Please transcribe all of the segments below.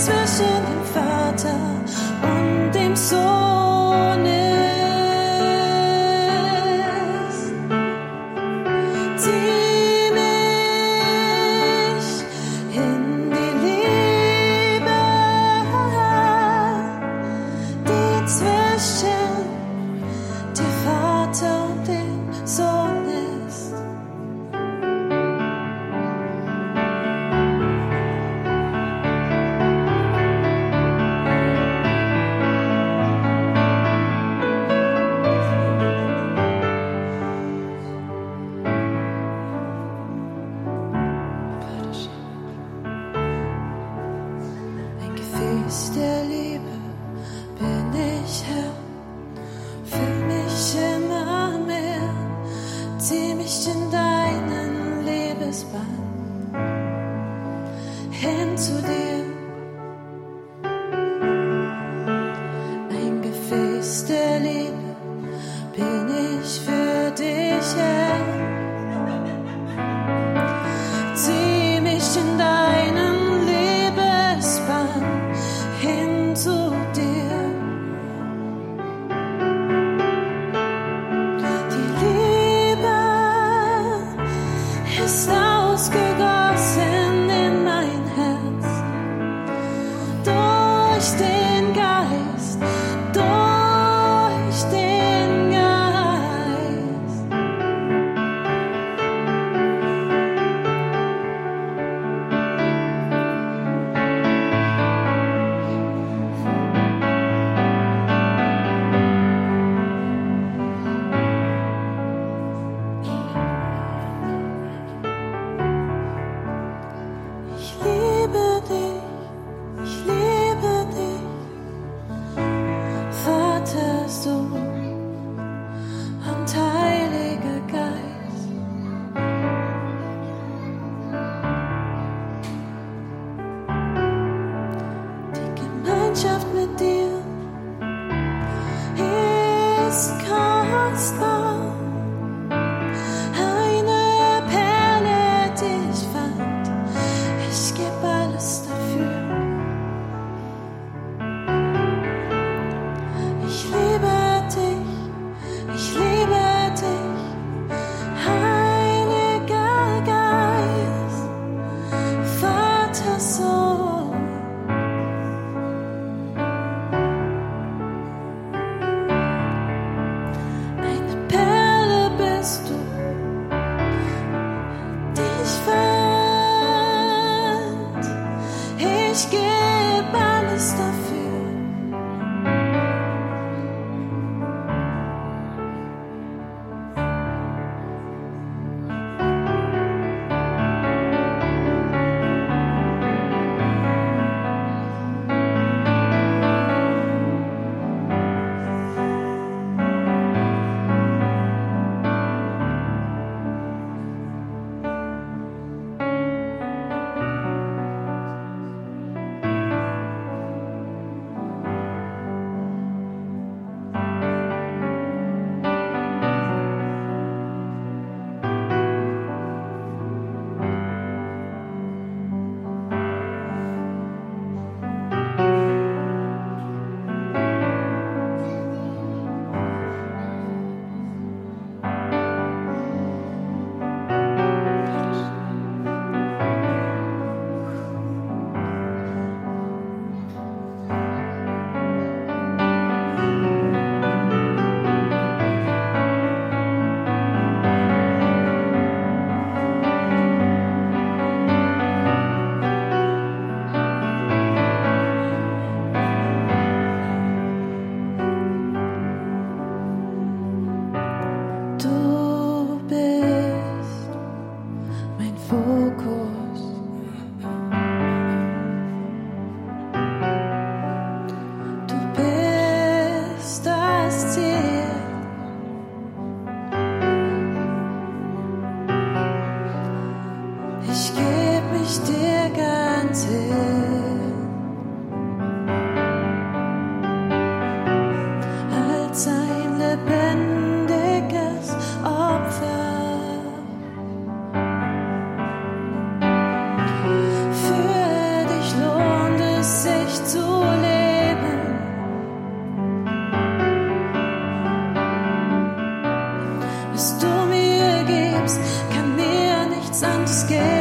zwischen dem Vater und dem Sohn. steady. Fand. Ich geb bis du mir gibst, kann mir nichts anderes geben.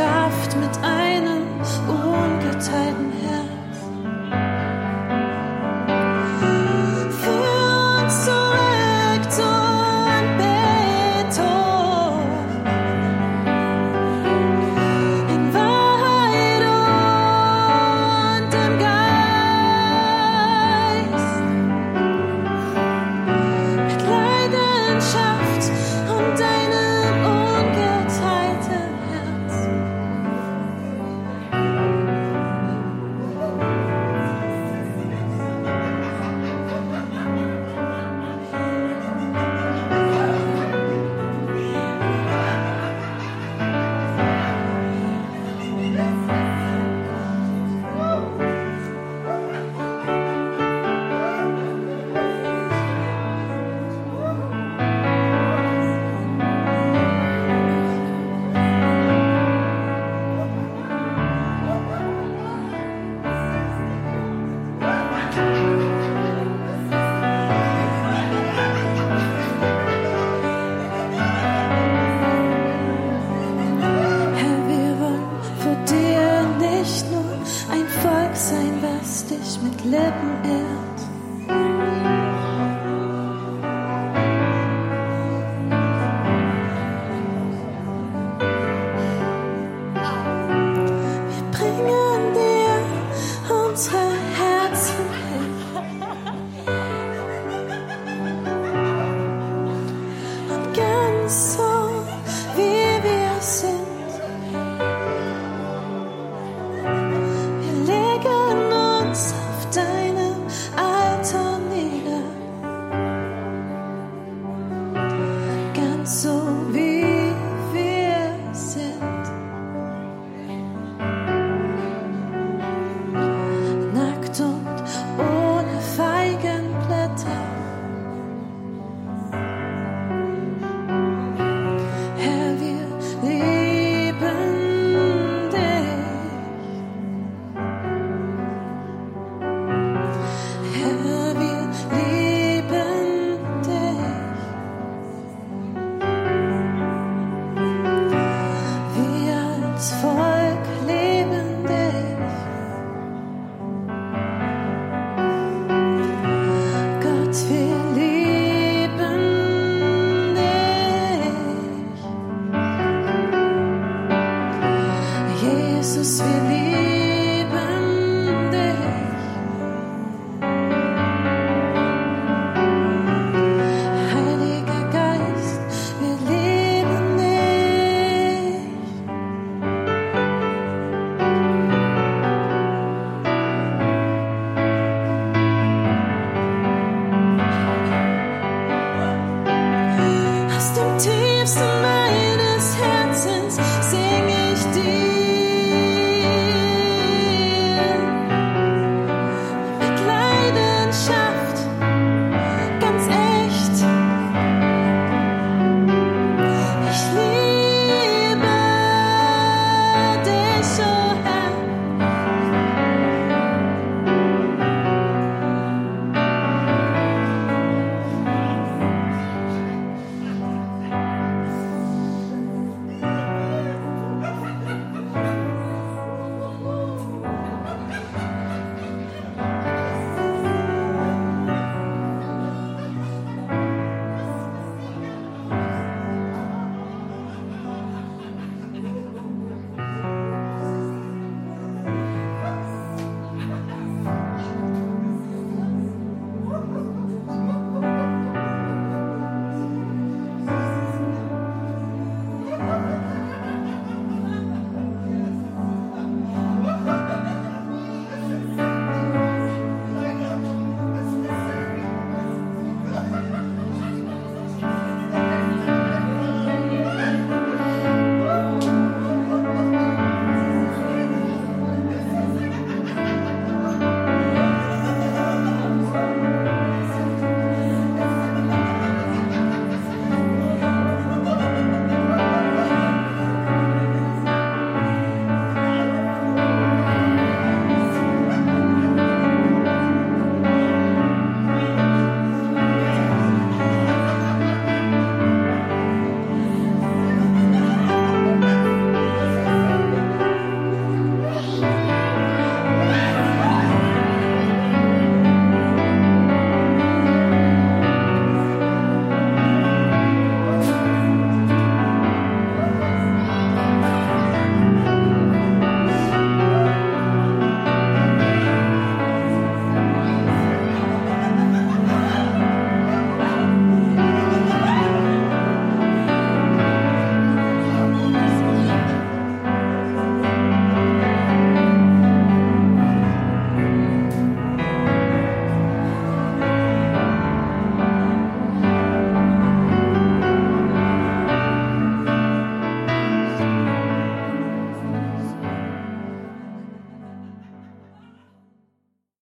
Gemeinschaft mit anderen.